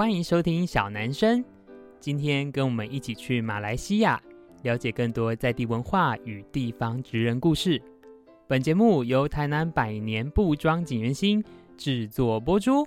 欢迎收听小男生。今天跟我们一起去马来西亚，了解更多在地文化与地方职人故事。本节目由台南百年布庄锦源兴制作播出。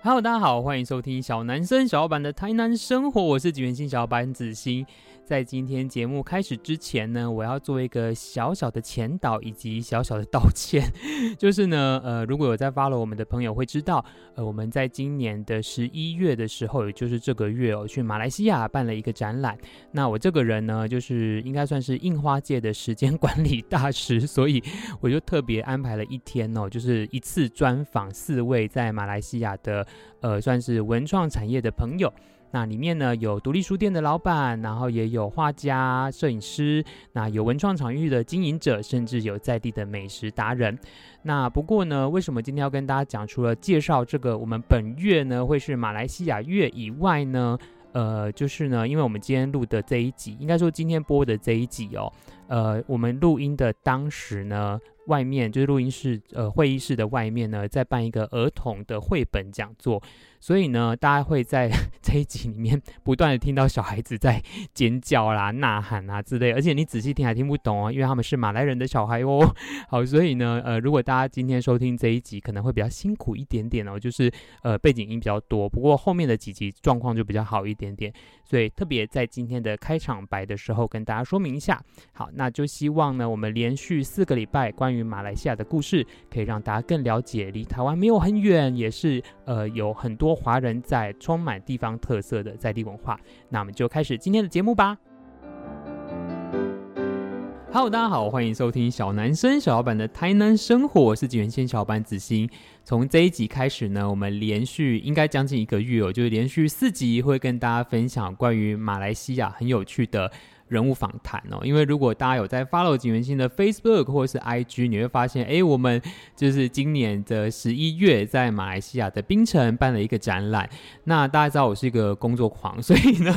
Hello，大家好，欢迎收听小男生小老板的台南生活，我是景源兴小老板子兴。在今天节目开始之前呢，我要做一个小小的前导以及小小的道歉，就是呢，呃，如果有在 follow 我们的朋友会知道，呃，我们在今年的十一月的时候，也就是这个月哦，去马来西亚办了一个展览。那我这个人呢，就是应该算是印花界的时间管理大师，所以我就特别安排了一天哦，就是一次专访四位在马来西亚的，呃，算是文创产业的朋友。那里面呢，有独立书店的老板，然后也有画家、摄影师，那有文创场域的经营者，甚至有在地的美食达人。那不过呢，为什么今天要跟大家讲，除了介绍这个我们本月呢会是马来西亚月以外呢，呃，就是呢，因为我们今天录的这一集，应该说今天播的这一集哦，呃，我们录音的当时呢。外面就是录音室，呃，会议室的外面呢，在办一个儿童的绘本讲座，所以呢，大家会在 这一集里面不断的听到小孩子在尖叫啦、呐喊啊之类，而且你仔细听还听不懂哦，因为他们是马来人的小孩哦。好，所以呢，呃，如果大家今天收听这一集，可能会比较辛苦一点点哦，就是呃背景音比较多，不过后面的几集状况就比较好一点点，所以特别在今天的开场白的时候跟大家说明一下。好，那就希望呢，我们连续四个礼拜关于马来西亚的故事，可以让大家更了解，离台湾没有很远，也是呃有很多华人在，充满地方特色的在地文化。那我们就开始今天的节目吧。Hello，大家好，欢迎收听小男生小老板的台南生活，我是锦源先小老板子欣。从这一集开始呢，我们连续应该将近一个月哦，就是连续四集会跟大家分享关于马来西亚很有趣的。人物访谈哦，因为如果大家有在 follow 景元兴的 Facebook 或是 IG，你会发现，哎，我们就是今年的十一月在马来西亚的槟城办了一个展览。那大家知道我是一个工作狂，所以呢，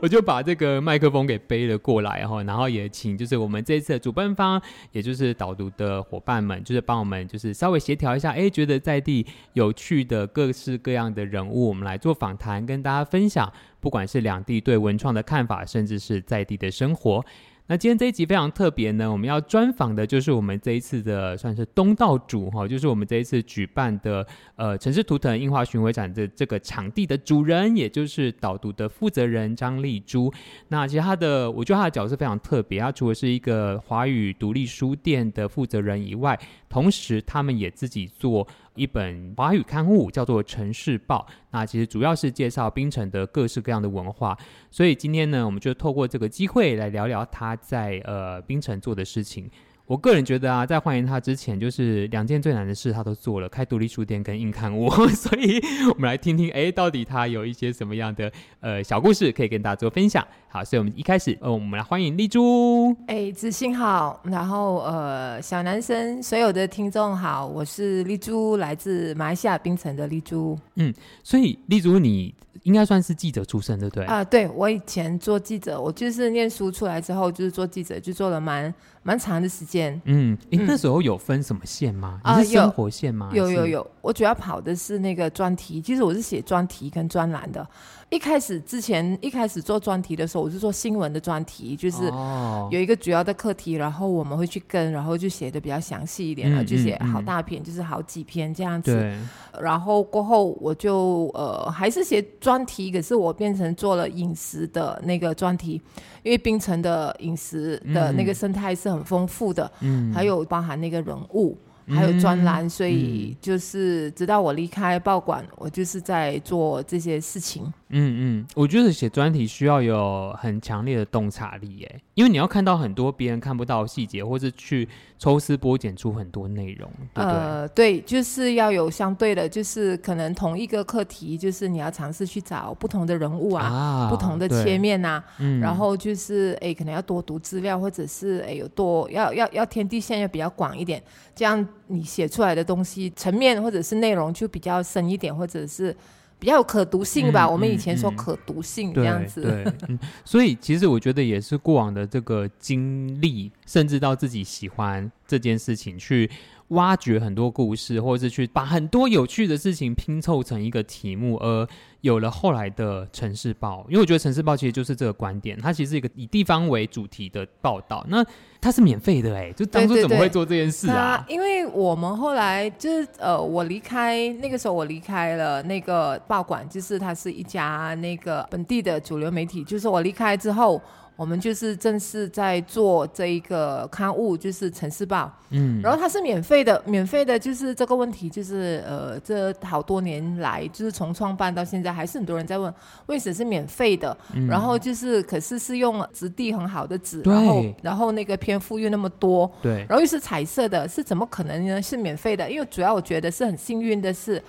我就把这个麦克风给背了过来哈，然后也请就是我们这次的主办方，也就是导读的伙伴们，就是帮我们就是稍微协调一下，哎，觉得在地有趣的各式各样的人物，我们来做访谈，跟大家分享。不管是两地对文创的看法，甚至是在地的生活。那今天这一集非常特别呢，我们要专访的就是我们这一次的算是东道主哈，就是我们这一次举办的呃城市图腾印花巡回展的这个场地的主人，也就是导读的负责人张丽珠。那其实他的，我觉得他的角色非常特别，他除了是一个华语独立书店的负责人以外，同时他们也自己做。一本华语刊物叫做《城市报》，那其实主要是介绍槟城的各式各样的文化。所以今天呢，我们就透过这个机会来聊聊他在呃槟城做的事情。我个人觉得啊，在欢迎他之前，就是两件最难的事他都做了，开独立书店跟硬刊物。所以我们来听听，哎，到底他有一些什么样的呃小故事可以跟大家做分享。好，所以我们一开始，呃，我们来欢迎丽珠。哎，子欣好，然后呃，小男生所有的听众好，我是丽珠，来自马来西亚槟城的丽珠。嗯，所以丽珠你。应该算是记者出身，对不对？啊，对，我以前做记者，我就是念书出来之后就是做记者，就做了蛮蛮长的时间。嗯，你那时候有分什么线吗？啊，生活线吗？有有有，我主要跑的是那个专题，其实我是写专题跟专栏的。一开始之前一开始做专题的时候，我是做新闻的专题，就是有一个主要的课题，然后我们会去跟，然后就写的比较详细一点了，就写好大篇，就是好几篇这样子。然后过后我就呃还是写专题，可是我变成做了饮食的那个专题，因为冰城的饮食的那个生态是很丰富的，嗯，还有包含那个人物。还有专栏，嗯，所以就是直到我离开报馆，嗯，我就是在做这些事情。嗯嗯，我觉得写专题需要有很强烈的洞察力，耶，因为你要看到很多别人看不到的细节，或是去抽丝剥茧出很多内容，对不对？呃，对，就是要有相对的，就是可能同一个课题，就是你要尝试去找不同的人物啊，啊不同的切面啊，嗯，然后就是哎，可能要多读资料，或者是哎有多要要要天地线要比较广一点，这样。你写出来的东西层面或者是内容就比较深一点，或者是比较有可读性吧。嗯、我们以前说可读性这样子。对，对嗯，所以其实我觉得也是过往的这个经历，甚至到自己喜欢这件事情去挖掘很多故事，或者是去把很多有趣的事情拼凑成一个题目，而有了后来的《城市报》。因为我觉得《城市报》其实就是这个观点，它其实是一个以地方为主题的报道。那它是免费的哎、欸，就当初怎么会做这件事啊？对对对，因为我们后来就是呃，我离开那个时候，我离开了那个报馆，就是它是一家那个本地的主流媒体。就是我离开之后。我们就是正式在做这一个刊物，就是《城市报》。嗯，然后它是免费的，免费的，就是这个问题，就是呃，这好多年来，就是从创办到现在，还是很多人在问，为什么是免费的？嗯、然后就是，可是是用质地很好的纸，然后然后那个篇幅又那么多，对，然后又是彩色的，是怎么可能呢？是免费的？因为主要我觉得是很幸运的是。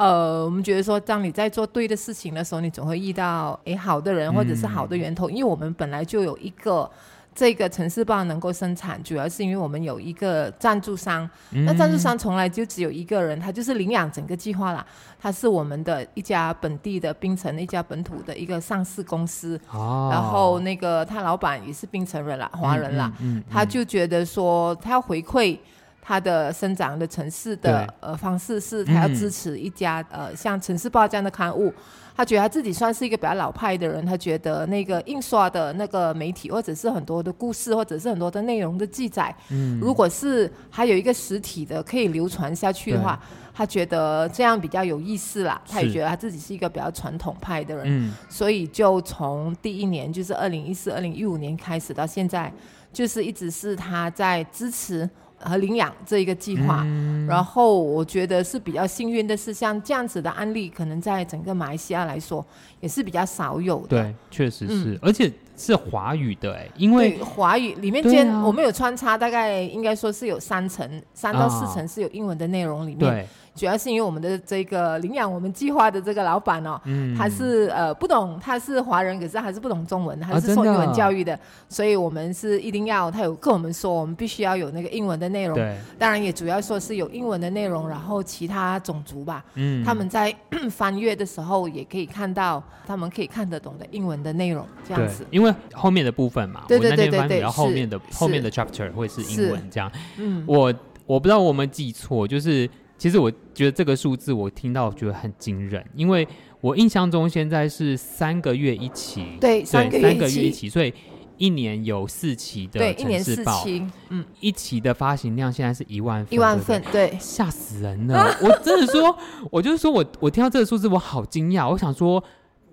呃，我们觉得说，当你在做对的事情的时候，你总会遇到诶好的人或者是好的源头。嗯、因为我们本来就有一个这个城市报能够生产，主要是因为我们有一个赞助商。嗯、那赞助商从来就只有一个人，他就是领养整个计划啦。他是我们的一家本地的冰城一家本土的一个上市公司。哦。然后那个他老板也是冰城人啦，华人啦。嗯，嗯，嗯。他就觉得说，他要回馈。他的生长的城市的呃方式是，他要支持一家、嗯、呃像《城市报》这样的刊物。他觉得他自己算是一个比较老派的人，他觉得那个印刷的那个媒体，或者是很多的故事，或者是很多的内容的记载，嗯，如果是还有一个实体的可以流传下去的话，他觉得这样比较有意思啦。他也觉得他自己是一个比较传统派的人，嗯，所以就从第一年就是二零一四、二零一五年开始到现在，就是一直是他在支持。和领养这一个计划，嗯，然后我觉得是比较幸运的是，像这样子的案例，可能在整个马来西亚来说也是比较少有的。对，确实是，嗯，而且是华语的哎，因为华语里面间我们有穿插，大概应该说是有三层，三到四层是有英文的内容里面。对。主要是因为我们的这个领养我们计划的这个老板哦，嗯、他是呃不懂，他是华人，可是还是不懂中文，还是受英文教育的，啊、所以我们是一定要他有跟我们说，我们必须要有那个英文的内容。对，当然也主要说是有英文的内容，然后其他种族吧，嗯，他们在 翻阅的时候也可以看到，他们可以看得懂的英文的内容，这样子。因为后面的部分嘛，对对对对对，然后后面的后面的 chapter 会是英文这样。嗯，我我不知道我们记错，就是。其实我觉得这个数字我听到我觉得很惊人，因为我印象中现在是三个月一期，对，三个月一期，所以一年有四期的《城市报》，嗯，一期的发行量现在是一万份，一万份，对，吓死人了！我真的说，我就是说我我听到这个数字我好惊讶，我想说，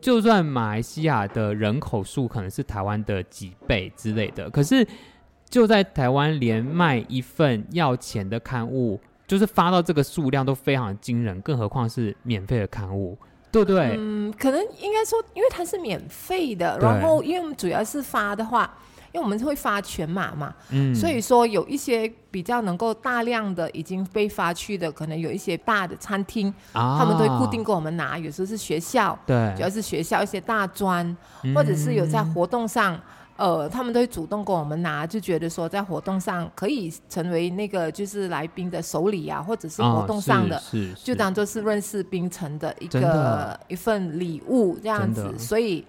就算马来西亚的人口数可能是台湾的几倍之类的，可是就在台湾连卖一份要钱的刊物。就是发到这个数量都非常惊人，更何况是免费的刊物，对不对？嗯，可能应该说，因为它是免费的，然后因为我们主要是发的话，因为我们会发全码嘛，嗯，所以说有一些比较能够大量的已经被发去的，可能有一些大的餐厅，啊，他们都会固定给我们拿，有时候是学校，对，主要是学校一些大专，嗯，或者是有在活动上。呃，他们都会主动跟我们拿，就觉得说在活动上可以成为那个就是来宾的首礼啊，或者是活动上的，就当做是认识冰城的一个一份礼物这样子。所以，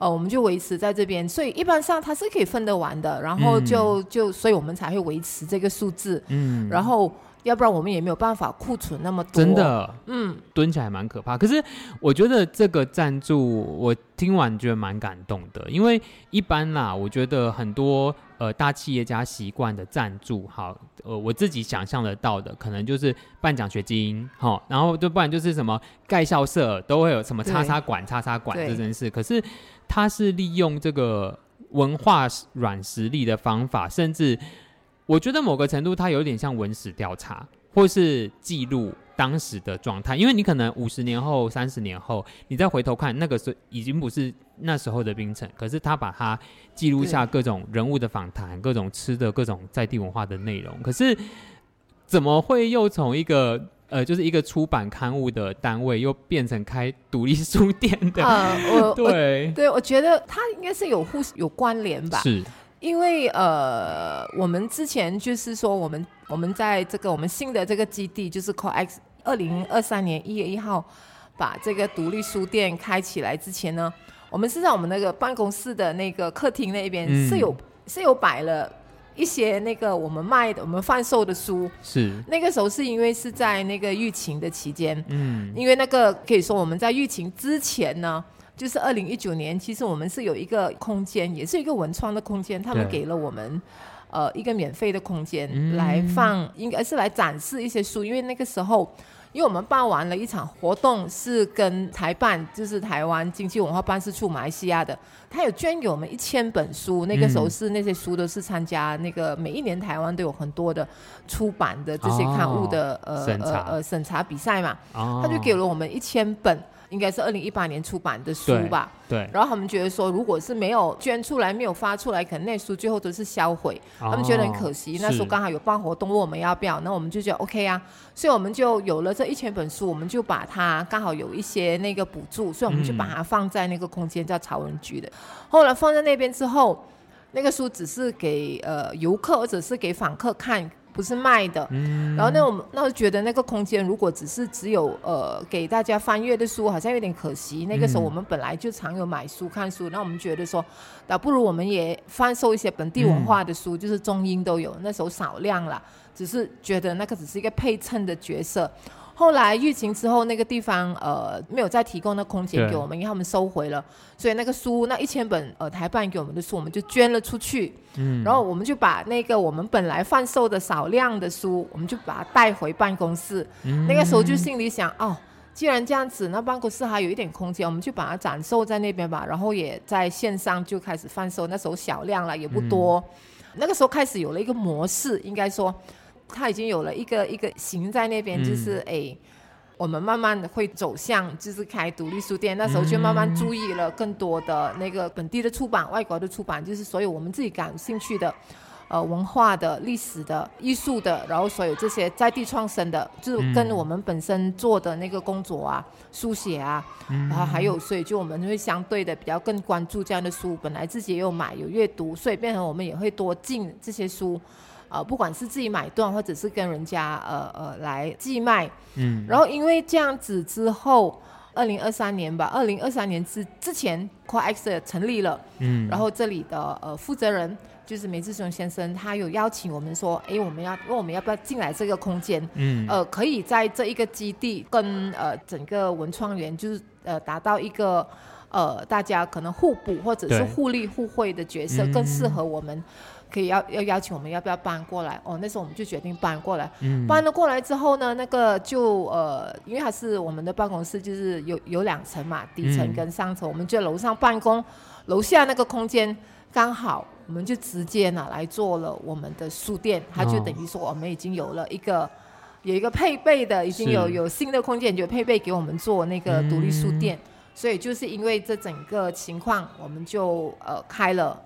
呃，我们就维持在这边，所以一般上它是可以分得完的。然后就、嗯、就，所以我们才会维持这个数字。嗯，然后。要不然我们也没有办法库存那么多。真的，嗯，蹲起来蛮可怕。可是我觉得这个赞助，我听完觉得蛮感动的。因为一般啦，我觉得很多呃大企业家习惯的赞助，好，呃，我自己想象得到的，可能就是办奖学金，好，然后就不然就是什么盖校舍都会有什么叉叉馆、叉叉馆这件事。可是他是利用这个文化软实力的方法，甚至。我觉得某个程度，它有点像文史调查，或是记录当时的状态。因为你可能五十年后、三十年后，你再回头看，那个时候已经不是那时候的冰城，可是他把它记录下各种人物的访谈、各种吃的、各种在地文化的内容。可是怎么会又从一个呃，就是一个出版刊物的单位，又变成开独立书店的？呃，我 对我对，我觉得它应该是有互有关联吧。是。因为呃，我们之前就是说，我们我们在这个我们新的这个基地，就是 COEX，二零二三年一月一号把这个独立书店开起来之前呢，我们是在我们那个办公室的那个客厅那边是有、嗯、是有摆了。一些那个我们卖的、我们贩售的书。是那个时候是因为是在那个疫情的期间，嗯，因为那个可以说我们在疫情之前呢，就是二零一九年，其实我们是有一个空间，也是一个文创的空间，他们给了我们呃一个免费的空间来放，嗯、应该是来展示一些书，因为那个时候。因为我们办完了一场活动，是跟台办，就是台湾经济文化办事处马来西亚的，他有捐给我们一千本书。那个时候是那些书都是参加那个每一年台湾都有很多的出版的这些刊物的、哦、呃呃呃审查比赛嘛，哦、他就给了我们一千本。应该是二零一八年出版的书吧，对。对。然后他们觉得说，如果是没有捐出来、没有发出来，可能那书最后都是销毁，哦、他们觉得很可惜。那时候刚好有办活动，问我们要不要，那我们就觉得 OK 啊，所以我们就有了这一千本书，我们就把它刚好有一些那个补助，所以我们就把它放在那个空间叫曹文居的。嗯、后来放在那边之后，那个书只是给呃游客或者是给访客看。不是卖的，嗯、然后那我们那我觉得那个空间如果只是只有呃给大家翻阅的书，好像有点可惜。那个时候我们本来就常有买书看书，那、嗯、我们觉得说，倒不如我们也贩售一些本地文化的书，嗯、就是中英都有。那时候少量了，只是觉得那个只是一个配衬的角色。后来疫情之后，那个地方呃没有再提供那空间给我们，因为他们收回了，所以那个书那一千本呃台办给我们的书，我们就捐了出去。嗯，然后我们就把那个我们本来贩售的少量的书，我们就把它带回办公室。嗯，那个时候就心里想，哦，既然这样子，那办公室还有一点空间，我们就把它展售在那边吧。然后也在线上就开始贩售，那时候小量了，也不多。嗯，那个时候开始有了一个模式，应该说。他已经有了一个一个形在那边，嗯、就是哎，我们慢慢的会走向就是开独立书店。那时候就慢慢注意了更多的那个本地的出版、外国的出版，就是所有我们自己感兴趣的，呃，文化的、历史的、艺术的，然后所有这些在地创生的，就是跟我们本身做的那个工作啊、书写啊，嗯、然后还有，所以就我们会相对的比较更关注这样的书。本来自己也有买有阅读，所以变成我们也会多进这些书。呃，不管是自己买断，或者是跟人家呃呃来寄卖，嗯，然后因为这样子之后，二零二三年吧，二零二三年之之前，COEX 成立了，嗯，然后这里的呃负责人就是梅志雄先生，他有邀请我们说，哎，我们要问我们要不要进来这个空间，嗯，呃，可以在这一个基地跟呃整个文创园，就是呃达到一个呃大家可能互补或者是互利互惠的角色，更适合我们。可以要要邀请我们要不要搬过来？哦，那时候我们就决定搬过来。嗯，搬了过来之后呢，那个就呃，因为它是我们的办公室，就是有有两层嘛，底层跟上层，嗯、我们就楼上办公，楼下那个空间刚好，我们就直接拿来做了我们的书店。它就等于说我们已经有了一个有一个配备的，已经有有新的空间就配备给我们做那个独立书店。嗯、所以就是因为这整个情况，我们就呃开了。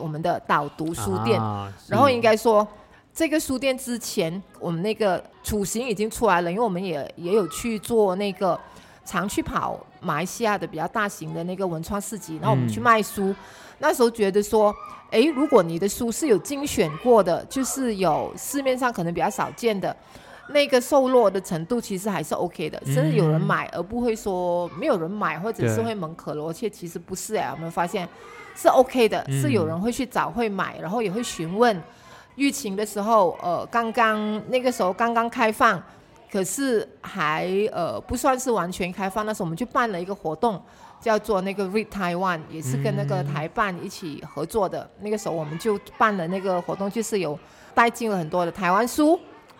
我们的导读书店，啊、然后应该说，这个书店之前我们那个雏形已经出来了，因为我们也也有去做那个常去跑马来西亚的比较大型的那个文创市集，然后我们去卖书，嗯、那时候觉得说，哎，如果你的书是有精选过的，就是有市面上可能比较少见的，那个售落的程度其实还是 OK 的，甚至有人买，而不会说没有人买，或者是会门可罗雀，其实不是哎，我们发现。是 OK 的，是有人会去找会买，然后也会询问。疫情的时候，呃，刚刚那个时候刚刚开放，可是还呃不算是完全开放。那时候我们就办了一个活动，叫做那个 Read Taiwan，也是跟那个台办一起合作的。那个时候我们就办了那个活动，就是有带进了很多的台湾书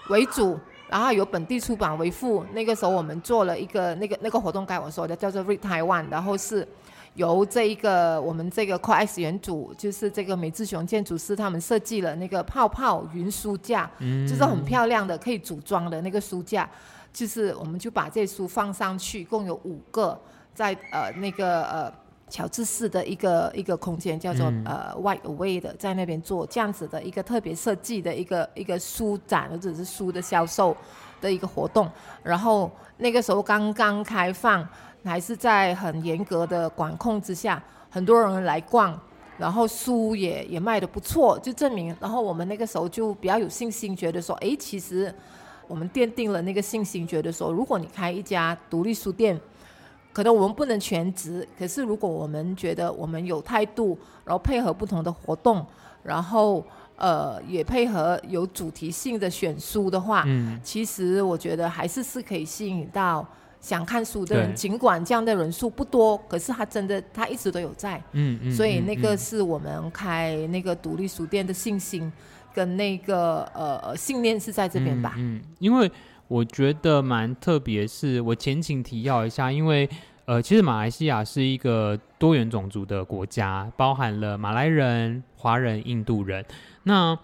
为主，然后有本地出版为辅。那个时候我们做了一个那个那个活动，该我说的叫做 Read Taiwan，然后是。由这一个我们这个 COEX 原主，就是这个美志雄建筑师，他们设计了那个泡泡云书架，嗯、就是很漂亮的可以组装的那个书架，就是我们就把这书放上去，共有五个在呃那个呃乔治市的一个一个空间，叫做、嗯、呃 Wide Away 的，在那边做这样子的一个特别设计的一个一个书展或者是书的销售的一个活动，然后那个时候刚刚开放。还是在很严格的管控之下，很多人来逛，然后书也也卖的不错，就证明。然后我们那个时候就比较有信心，觉得说，哎，其实我们奠定了那个信心，觉得说，如果你开一家独立书店，可能我们不能全职，可是如果我们觉得我们有态度，然后配合不同的活动，然后呃也配合有主题性的选书的话，嗯，其实我觉得还是是可以吸引到想看书的人。尽管这样的人数不多，可是他真的他一直都有在，嗯嗯，所以那个是我们开那个独立书店的信心跟那个呃信念是在这边吧，嗯，嗯，因为。我觉得蛮特别，是我前情提要一下，因为呃，其实马来西亚是一个多元种族的国家，包含了马来人、华人、印度人。那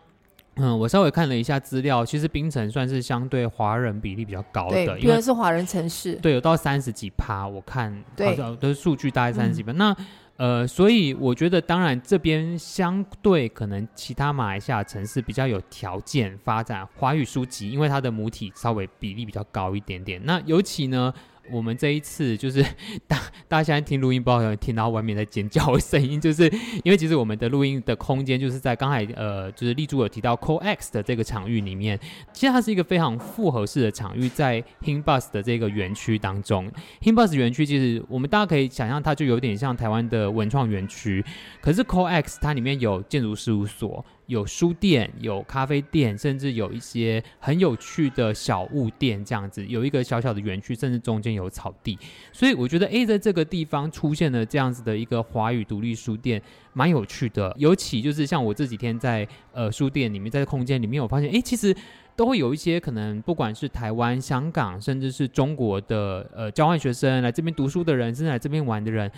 嗯，我稍微看了一下资料，其实槟城算是相对华人比例比较高的，因为是华人城市，对，有到三十几趴，我看好像都是数据大概三十几趴。嗯、那呃，所以我觉得，当然这边相对可能其他马来西亚城市比较有条件发展华语书籍，因为它的母体稍微比例比较高一点点。那尤其呢，我们这一次就是 大大家现在听录音，不好像听到外面在尖叫的声音，就是 因为其实我们的录音的空间就是在刚才呃，就是立柱有提到 COEX 的这个场域里面，其实它是一个非常复合式的场域，在 Hing Bus 的这个园区当中，Hing Bus 园区其实我们大家可以想象，它就有点像台湾的文创园区，可是 COEX 它里面有建筑事务所。有书店，有咖啡店，甚至有一些很有趣的小物店，这样子有一个小小的园区，甚至中间有草地。所以我觉得，诶，在这个地方出现了这样子的一个华语独立书店，蛮有趣的。尤其就是像我这几天在呃书店里面，在空间里面，我发现，诶，其实都会有一些可能，不管是台湾、香港，甚至是中国的呃交换学生来这边读书的人，甚至来这边玩的人。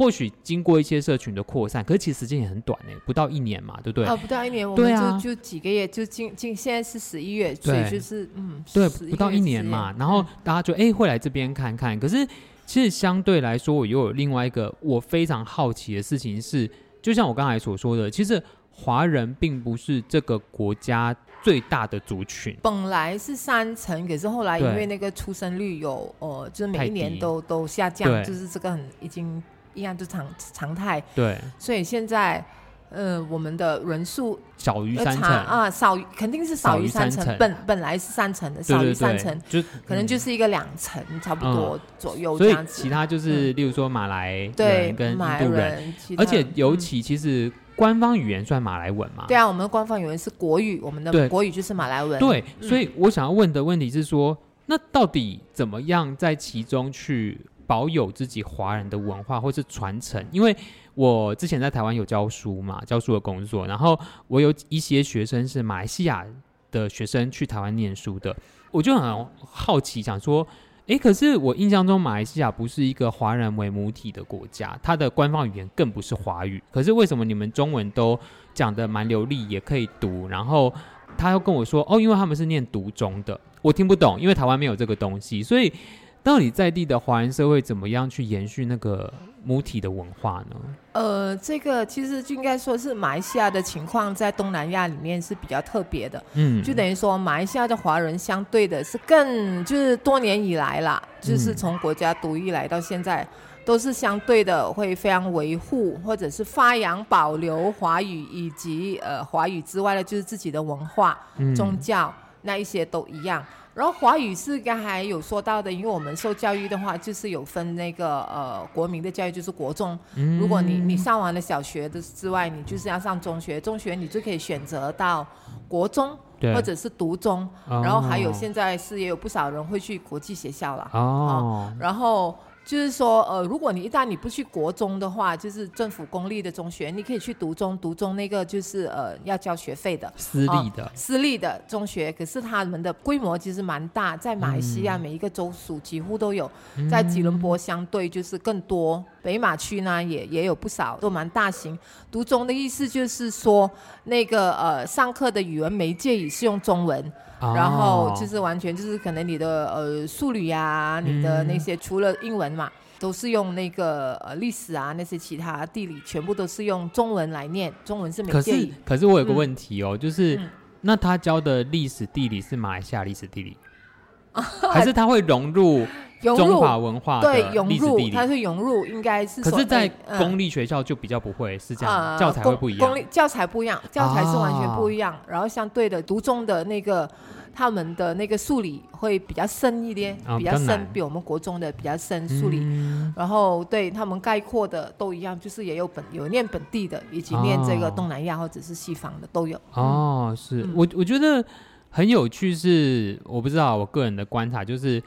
或许经过一些社群的扩散，可是其实时间也很短呢，不到一年嘛，对不对？啊，不到一年，我们就、啊、就几个月，就今今现在是十一月，所以就是嗯，对，不到一年嘛。然后大家就哎会来这边看看，可是其实相对来说，我又有另外一个我非常好奇的事情是，就像我刚才所说的，其实华人并不是这个国家最大的族群，本来是三成，可是后来因为那个出生率有呃，就是每一年都都下降，就是这个很已经。一样就常常态，对，所以现在，呃，我们的人数少于三成。啊，少肯定是少于三成，本本来是三成的，少于三成，就可能就是一个两成差不多左右这样子。所以其他就是，例如说马来人跟印度人，而且尤其其实官方语言算马来文嘛？对啊，我们的官方语言是国语，我们的国语就是马来文。对，所以我想要问的问题是说，那到底怎么样在其中去？保有自己华人的文化或是传承，因为我之前在台湾有教书嘛，教书的工作，然后我有一些学生是马来西亚的学生去台湾念书的，我就很好奇，想说，诶，可是我印象中马来西亚不是一个华人为母体的国家，它的官方语言更不是华语，可是为什么你们中文都讲得蛮流利，也可以读？然后他又跟我说，哦，因为他们是念读中的，我听不懂，因为台湾没有这个东西，所以。到底在地的华人社会怎么样去延续那个母体的文化呢？呃，这个其实就应该说是马来西亚的情况，在东南亚里面是比较特别的。嗯，就等于说马来西亚的华人相对的是更就是多年以来啦，就是从国家独立来到现在，都是相对的会非常维护或者是发扬保留华语以及呃华语之外的，就是自己的文化、宗教那一些都一样。然后华语是刚才有说到的，因为我们受教育的话，就是有分那个呃国民的教育，就是国中。嗯、如果你你上完了小学的之外，你就是要上中学，中学你就可以选择到国中或者是读中。然后还有现在是也有不少人会去国际学校了。哦，然后。就是说，呃，如果你一旦你不去国中的话，就是政府公立的中学，你可以去读中，读中那个就是呃要交学费的，私立的，私立的中学。可是他们的规模其实蛮大，在马来西亚每一个州属几乎都有，嗯、在吉隆坡相对就是更多，北马区呢也也有不少，都蛮大型。读中的意思就是说，那个呃上课的语文媒介也是用中文。然后就是完全就是可能你的呃数理啊，你的那些除了英文嘛，嗯、都是用那个呃历史啊那些其他地理全部都是用中文来念，中文是媒介。可是可是我有个问题哦，嗯、就是、嗯、那他教的历史地理是马来西亚历史地理，还是他会融入中华文化对融入，它是融入，应该是。可是，在公立学校就比较不会是这样，教材会不一样。公立教材不一样，教材是完全不一样。然后相对的，读中的那个他们的那个数理会比较深一点，比较深，比我们国中的比较深数理。然后对他们概括的都一样，就是也有本有念本地的，以及念这个东南亚或者是西方的都有。哦，是我我觉得很有趣，是我不知道我个人的观察就是。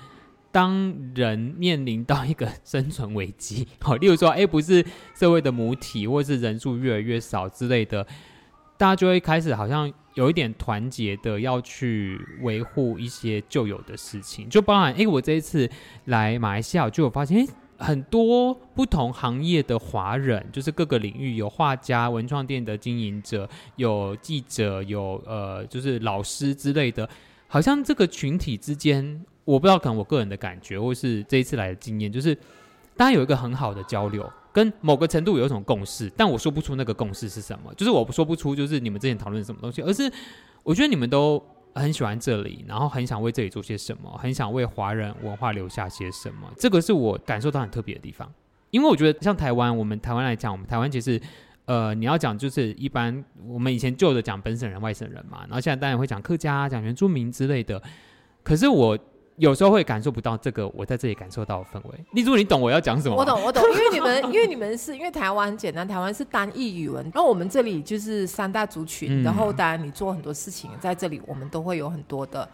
当人面临到一个生存危机，好，例如说，哎，不是社会的母体，或是人数越来越少之类的，大家就会开始好像有一点团结的要去维护一些旧有的事情，就包含，哎，我这一次来马来西亚，就有发现，哎，很多不同行业的华人，就是各个领域有画家、文创店的经营者，有记者，有呃，就是老师之类的，好像这个群体之间。我不知道，可能我个人的感觉，或是这一次来的经验，就是大家有一个很好的交流，跟某个程度有一种共识，但我说不出那个共识是什么，就是我说不出，就是你们之前讨论什么东西，而是我觉得你们都很喜欢这里，然后很想为这里做些什么，很想为华人文化留下些什么，这个是我感受到很特别的地方。因为我觉得像台湾，我们台湾来讲，我们台湾其实，呃，你要讲就是一般我们以前旧的讲本省人、外省人嘛，然后现在当然会讲客家、讲原住民之类的，可是我。有时候会感受不到这个，我在这里感受到的氛围。例如，你懂我要讲什么？我懂，我懂。因为你们，因为你们是因为台湾很简单，台湾是单一语文，然后我们这里就是三大族群，嗯、然后当然你做很多事情在这里，我们都会有很多的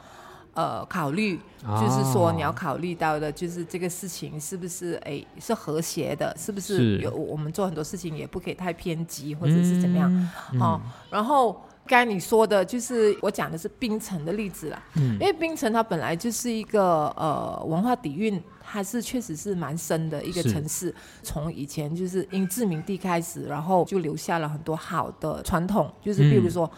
呃考虑，哦、就是说你要考虑到的，就是这个事情是不是哎是和谐的，是不是有是我们做很多事情也不可以太偏激或者是怎么样？嗯嗯、哦，然后。刚才你说的，就是我讲的是冰城的例子啦。嗯，因为冰城它本来就是一个呃文化底蕴，它是确实是蛮深的一个城市。从以前就是因殖民地开始，然后就留下了很多好的传统，就是比如说。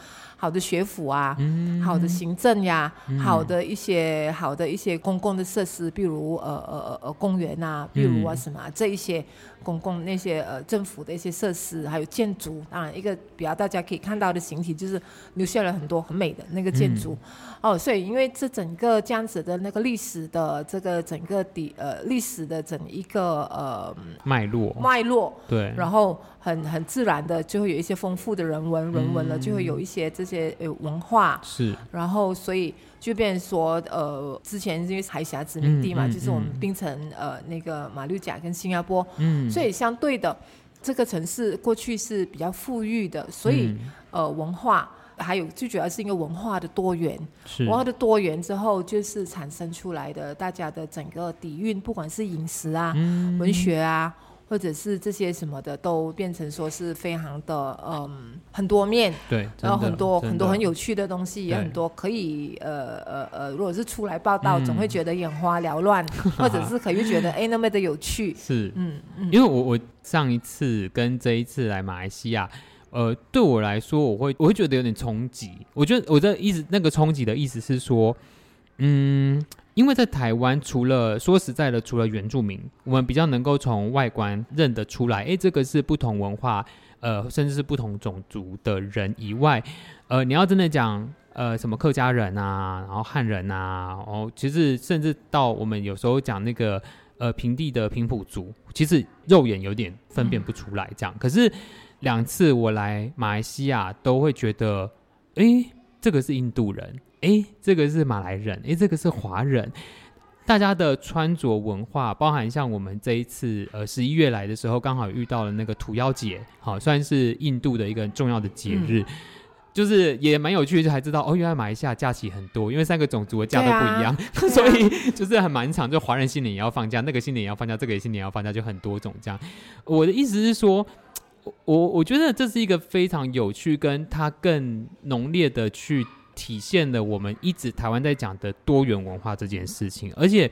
好的学府啊，嗯、好的行政呀，嗯、好的一些好的一些公共的设施，比如呃呃呃公园啊，比如啊什么、这一些公共那些呃政府的一些设施，还有建筑，当然一个比较大家可以看到的形体就是留下了很多很美的那个建筑。嗯、哦，所以因为这整个这样子的那个历史的这个整个底呃历史的整一个呃脉络。脉络对，然后。很很自然的就会有一些丰富的人文，人文了就会有一些这些呃文化，是，然后所以就变成说呃之前因为海峡殖民地嘛，嗯、就是我们槟城呃那个马六甲跟新加坡，嗯，所以相对的这个城市过去是比较富裕的，所以、嗯、呃文化还有最主要是一个文化的多元，是。文化的多元之后就是产生出来的大家的整个底蕴，不管是饮食啊、嗯、文学啊。或者是这些什么的，都变成说是非常的嗯很多面，对，然后很多很多很有趣的东西，也很多可以呃呃呃，如果是出来报道，嗯、总会觉得眼花缭乱，或者是可以觉得哎那么的有趣，是嗯嗯，因为我我上一次跟这一次来马来西亚，呃，对我来说，我会我会觉得有点冲击。我觉得我的意思，那个冲击的意思是说，嗯。因为在台湾，除了说实在的，除了原住民，我们比较能够从外观认得出来，诶，这个是不同文化，呃，甚至是不同种族的人以外，呃，你要真的讲，呃，什么客家人啊，然后汉人啊，然后其实甚至到我们有时候讲那个，呃，平地的平埔族，其实肉眼有点分辨不出来，这样。可是两次我来马来西亚，都会觉得，诶，这个是印度人。哎，这个是马来人，哎，这个是华人，大家的穿着文化，包含像我们这一次呃十一月来的时候，刚好遇到了那个土妖节，好，算是印度的一个很重要的节日，嗯、就是也蛮有趣的，就还知道哦，原来马来西亚假期很多，因为三个种族的假都不一样，啊、所以就是很蛮长，就华人新年也要放假，那个新年也要放假，这个新年也要放假，就很多种这样。我的意思是说，我我觉得这是一个非常有趣，跟它更浓烈的去。体现了我们一直台湾在讲的多元文化这件事情，而且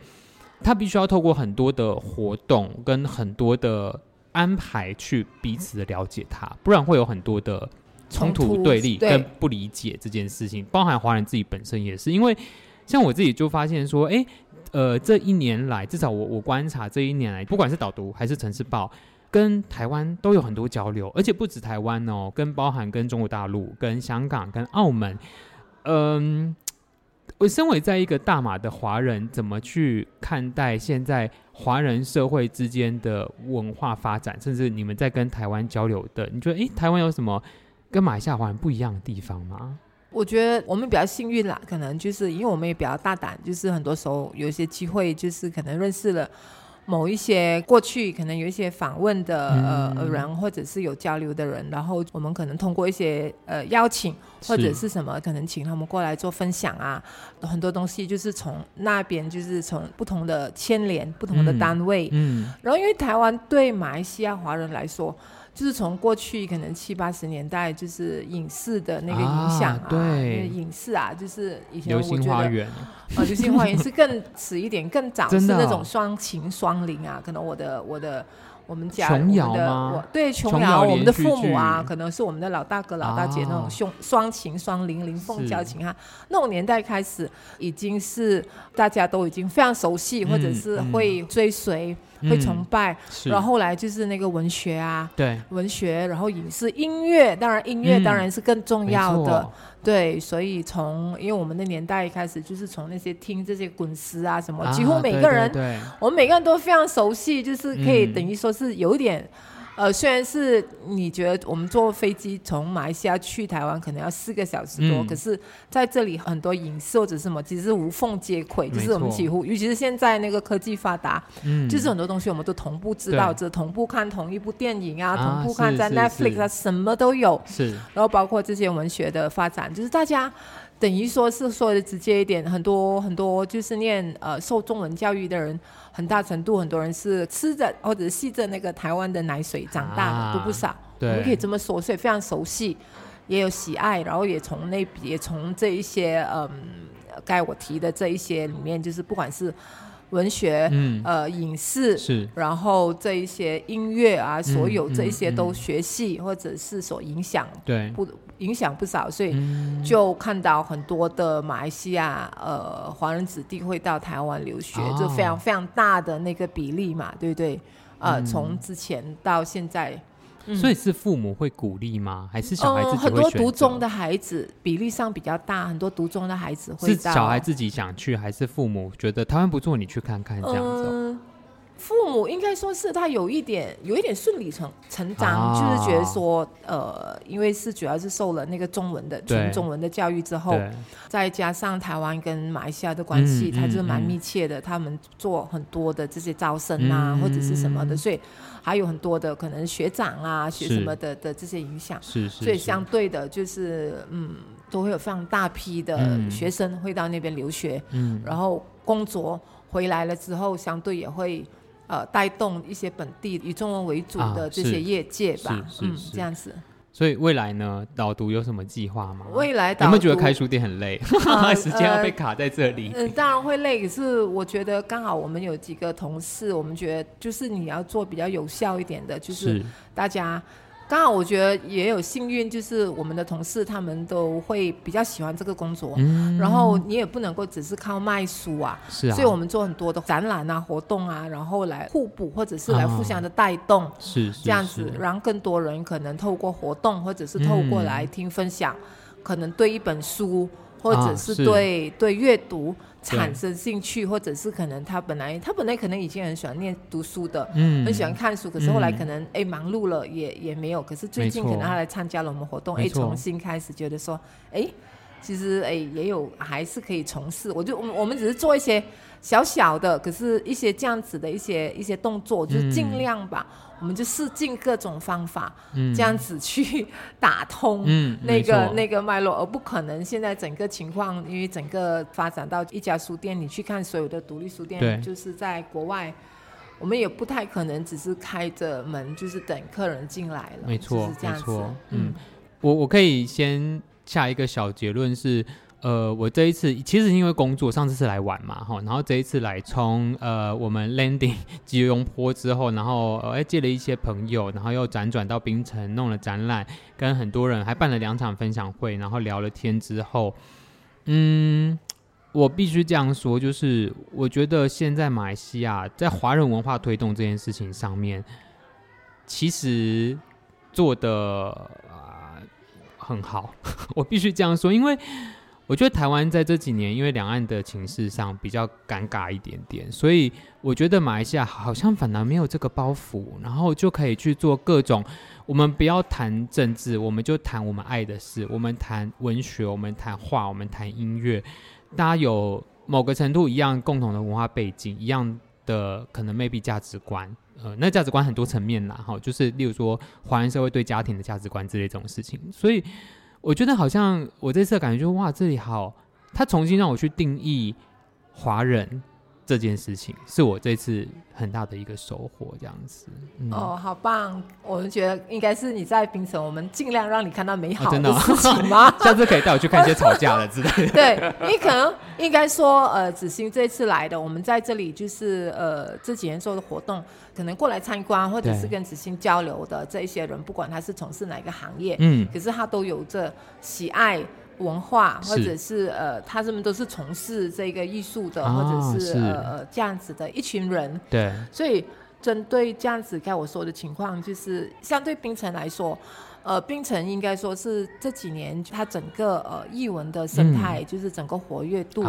它必须要透过很多的活动跟很多的安排去彼此的了解它，不然会有很多的冲突对立跟不理解这件事情。包含华人自己本身也是，因为像我自己就发现说，哎，呃，这一年来至少我我观察这一年来，不管是导读还是城市报，跟台湾都有很多交流，而且不止台湾哦，跟包含跟中国大陆、跟香港、跟澳门。嗯，我身为在一个大马的华人，怎么去看待现在华人社会之间的文化发展，甚至你们在跟台湾交流的？你觉得，诶，台湾有什么跟马来西亚华人不一样的地方吗？我觉得我们比较幸运啦，可能就是因为我们也比较大胆，就是很多时候有一些机会，就是可能认识了。某一些过去可能有一些访问的呃人，或者是有交流的人，然后我们可能通过一些呃邀请或者是什么，可能请他们过来做分享啊，很多东西就是从那边就是从不同的牵连、不同的单位，嗯，然后因为台湾对马来西亚华人来说。就是从过去可能七八十年代，就是影视的那个影响啊，啊对，影视啊，就是以前我觉得，流星花园。啊，流星花园是更迟一点，更早是那种双情双灵啊，可能我的我的。我们家我们的我对琼瑶，我们的父母啊，可能是我们的老大哥、老大姐那种兄双情双灵灵凤交情哈，那种年代开始已经是大家都已经非常熟悉，或者是会追随、会崇拜。然后后来就是那个文学啊，对文学，然后影视、音乐，当然音乐当然是更重要的。对，所以从因为我们的年代开始，就是从那些听这些滚石啊什么，啊、几乎每个人，对对对，我们每个人都非常熟悉，就是可以等于说是有点。嗯呃，虽然是你觉得我们坐飞机从马来西亚去台湾可能要四个小时多，嗯、可是在这里很多影视或者什么其实是无缝接轨，就是我们几乎，尤其是现在那个科技发达，嗯，就是很多东西我们都同步知道，这同步看同一部电影啊，啊同步看在 Netflix 啊，什么都有，是，然后包括这些文学的发展，就是大家。等于说是说的直接一点，很多很多就是念呃受中文教育的人，很大程度很多人是吃着或者吸着那个台湾的奶水长大的，啊、都不少。对，我们可以这么说，所以非常熟悉，也有喜爱，然后也从那也从这一些嗯，该我提的这一些里面，就是不管是文学，嗯，呃，影视是，然后这一些音乐啊，所有这一些都学习、嗯。嗯嗯、或者是所影响，对，不。影响不少，所以就看到很多的马来西亚呃华人子弟会到台湾留学，哦、就非常非常大的那个比例嘛，对不对？呃，从、嗯、之前到现在，嗯、所以是父母会鼓励吗？还是小孩子、呃、很多独中的孩子比例上比较大，很多独中的孩子会到。是小孩自己想去，还是父母觉得台湾不错，你去看看这样子？呃父母应该说是他有一点有一点顺理成成章，哦、就是觉得说，呃，因为是主要是受了那个中文的纯中文的教育之后，再加上台湾跟马来西亚的关系，他、嗯、就是蛮密切的、嗯，他们做很多的这些招生啊、嗯、或者是什么的，所以还有很多的可能学长啊学什么的的这些影响，是是，所以相对的就是嗯，都会有非常大批的学生会到那边留学，嗯，然后工作回来了之后，相对也会。呃，带动一些本地以中文为主的这些业界吧，啊、嗯，这样子。所以未来呢，导读有什么计划吗？未来有没有觉得开书店很累？呃、时间要被卡在这里。嗯、呃，当然会累，可是我觉得刚好我们有几个同事，我们觉得就是你要做比较有效一点的，就是大家。刚好我觉得也有幸运，就是我们的同事他们都会比较喜欢这个工作，嗯、然后你也不能够只是靠卖书啊，是啊，所以我们做很多的展览啊、活动啊，然后来互补或者是来互相的带动，哦、是，是这样子，让更多人可能透过活动或者是透过来听分享，嗯、可能对一本书或者是。对、对阅读。产生兴趣，或者是可能他本来他本来可能以前很喜欢念读书的，嗯，很喜欢看书，可是后来可能哎、嗯、忙碌了也也没有，可是最近可能他来参加了我们活动，哎，重新开始觉得说，哎，其实哎也有还是可以从事，我就我们我们只是做一些小小的，可是一些这样子的一些一些动作，就是尽量吧。嗯我们就试尽各种方法，嗯，这样子去打通 那个、嗯、那个脉络，而不可能现在整个情况，因为整个发展到一家书店，你去看所有的独立书店，就是在国外，我们也不太可能只是开着门，就是等客人进来了，没错，就是这样子。嗯，嗯我我可以先下一个小结论是。呃，我这一次其实因为工作，上次是来玩嘛，哈，然后这一次来从呃我们 landing 吉隆坡之后，然后呃借了一些朋友，然后又辗转到槟城弄了展览，跟很多人还办了两场分享会，然后聊了天之后，嗯，我必须这样说，就是我觉得现在马来西亚在华人文化推动这件事情上面，其实做的啊、呃、很好，我必须这样说，因为。我觉得台湾在这几年，因为两岸的情势上比较尴尬一点点，所以我觉得马来西亚好像反而没有这个包袱，然后就可以去做各种。我们不要谈政治，我们就谈我们爱的事。我们谈文学，我们谈画，我们谈音乐。大家有某个程度一样共同的文化背景，一样的可能 maybe 价值观。呃，那价值观很多层面啦，哈，就是例如说华人社会对家庭的价值观之类这种事情，所以。我觉得好像我这次的感觉就是哇，这里好，他重新让我去定义华人这件事情，是我这次很大的一个收获，这样子。嗯、哦，好棒！我们觉得应该是你在冰城，我们尽量让你看到美好的事情吗？哦、下次可以带我去看一些吵架的之类的。对，你可能应该说，呃，子欣这次来的，我们在这里就是呃这几年做的活动。可能过来参观，或者是跟子欣交流的这一些人，不管他是从事哪个行业，嗯，可是他都有着喜爱文化，或者是呃，他们都是从事这个艺术的，或者是呃这样子的一群人，对。所以针对这样子该我说的情况，就是相对冰城来说，呃，冰城应该说是这几年它整个呃艺文的生态，就是整个活跃度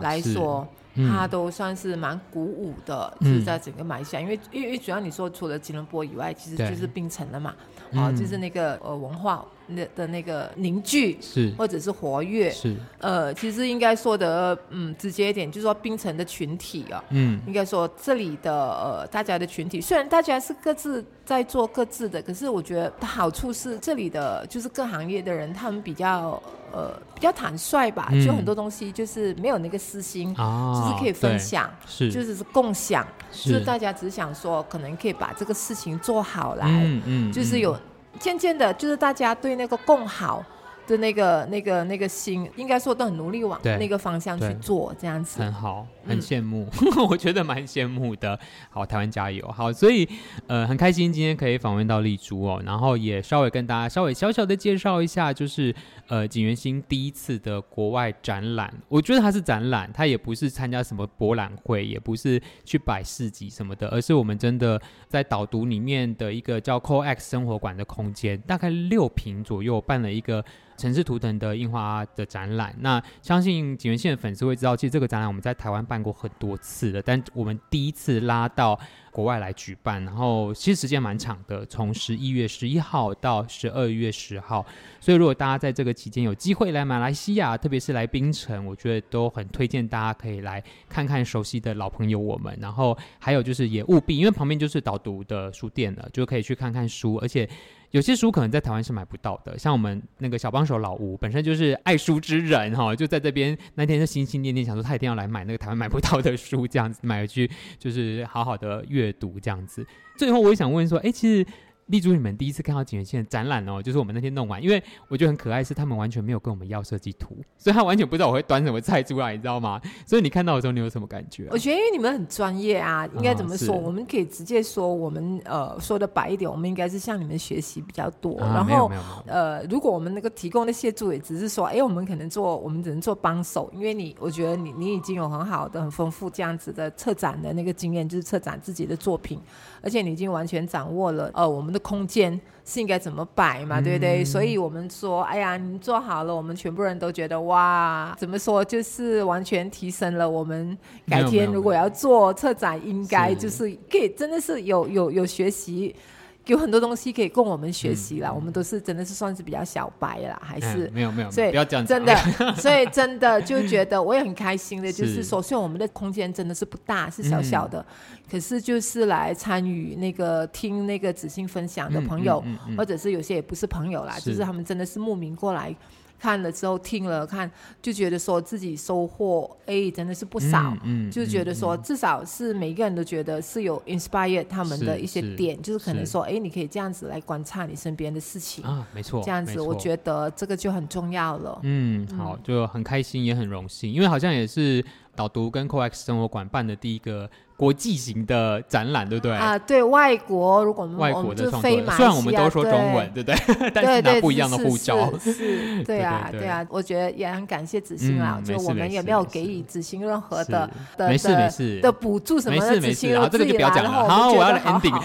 来说。它都算是蛮鼓舞的，嗯、就是在整个马来西亚，因为因为主要你说除了吉隆坡以外，其实就是槟城了嘛，啊、嗯，就是那个呃文化那的那个凝聚是。或者是活跃是。呃，其实应该说的嗯直接一点，就是说冰城的群体啊，嗯，应该说这里的呃大家的群体，虽然大家是各自在做各自的，可是我觉得好处是这里的就是各行业的人，他们比较。呃，比较坦率吧，嗯、就很多东西就是没有那个私心，哦、就是可以分享，是。就是是共享，是。就是大家只想说，可能可以把这个事情做好来，嗯嗯，就是有渐渐的，就是大家对那个共好。的那个、那个、那个心，应该说都很努力往那个方向去做，这样子很好，很羡慕，嗯、我觉得蛮羡慕的。好，台湾加油！好，所以呃，很开心今天可以访问到丽珠哦，然后也稍微跟大家稍微小小的介绍一下，就是呃，景元星第一次的国外展览。我觉得它是展览，它也不是参加什么博览会，也不是去摆市集什么的，而是我们真的在导读里面的一个叫 COEX 生活馆的空间，大概六平左右，办了一个。城市图腾的印花的展览，那相信景元县的粉丝会知道，其实这个展览我们在台湾办过很多次了，但我们第一次拉到国外来举办，然后其实时间蛮长的，从十一月十一号到十二月十号，所以如果大家在这个期间有机会来马来西亚，特别是来槟城，我觉得都很推荐大家可以来看看熟悉的老朋友我们，然后还有就是也务必，因为旁边就是导读的书店了，就可以去看看书，而且。有些书可能在台湾是买不到的，像我们那个小帮手老吴本身就是爱书之人哈，就在这边那天就心心念念想说他一定要来买那个台湾买不到的书，这样子买回去就是好好的阅读这样子。最后我也想问说，哎、其实。丽珠，你们第一次看到景元线的展览哦，就是我们那天弄完，因为我觉得很可爱，是他们完全没有跟我们要设计图，所以他完全不知道我会端什么菜出来，你知道吗？所以你看到的时候，你有什么感觉啊？我觉得因为你们很专业啊，应该怎么说？哦、我们可以直接说，我们呃说的白一点，我们应该是向你们学习比较多。啊、然后呃，如果我们那个提供的协助也只是说，哎，我们可能做，我们只能做帮手，因为你，我觉得你你已经有很好的、很丰富这样子的策展的那个经验，就是策展自己的作品，而且你已经完全掌握了呃我们的空间。是应该怎么摆嘛，对不对？嗯、所以我们说，哎呀，你做好了，我们全部人都觉得哇，怎么说，就是完全提升了我们。改天如果要做策展，应该就是可以，真的是有有有学习。有很多东西可以供我们学习啦，嗯、我们都是真的是算是比较小白啦，还是、嗯、没有没有，所以不要这样真的，所以真的就觉得我也很开心的，就是。说，虽然我们的空间真的是不大，是小小的，嗯、可是就是来参与那个听那个子欣分享的朋友，或者是有些也不是朋友啦，是。就是他们真的是慕名过来。看了之后，听了看，就觉得说自己收获哎，真的是不少。嗯，嗯就觉得说，至少是每一个人都觉得是有 inspire 他们的一些点，就是可能说，哎，你可以这样子来观察你身边的事情啊，没错，这样子，我觉得这个就很重要了。嗯，好，就很开心，也很荣幸，因为好像也是导读跟 COEX 生活馆办的第一个。国际型的展览，对不对？啊，对外国，如果外国的创作者，虽然我们都说中文，对不对？但是拿不一样的护照，是，对啊，对啊。我觉得也很感谢子欣啦，就我们也没有给予子欣任何的的没事没事的补助什么的，子兴然后这个就不要讲了。好，我要 ending。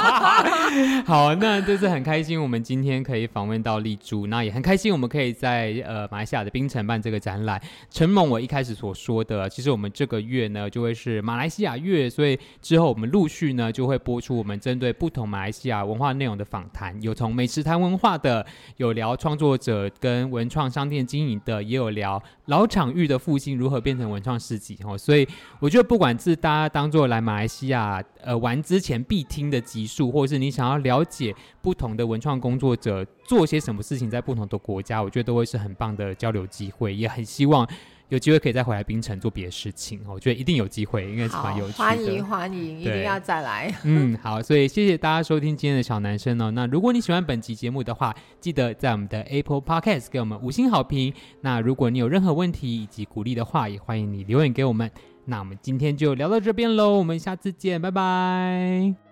好，那就是很开心，我们今天可以访问到丽珠，那也很开心，我们可以在呃马来西亚的槟城办这个展览。承蒙我一开始所说的，其实我们这个月呢就会是马来西亚月，所以之后我们陆续呢就会播出我们针对不同马来西亚文化内容的访谈，有从美食谈文化的，有聊创作者跟文创商店经营的，也有聊老场域的复兴如何变成文创市集哦。所以我觉得不管是大家当做来马来西亚呃玩之前必听的集数，或者是你想要了解不同的文创工作者做些什么事情在不同的国家，我觉得都会是很棒的交流机会，也很希望。有机会可以再回来槟城做别的事情，我觉得一定有机会，应该是蛮有趣的。欢迎欢迎，一定要再来。嗯，好，所以谢谢大家收听今天的小男生哦。那如果你喜欢本期节目的话，记得在我们的 Apple Podcast 给我们五星好评。那如果你有任何问题以及鼓励的话，也欢迎你留言给我们。那我们今天就聊到这边喽，我们下次见，拜拜。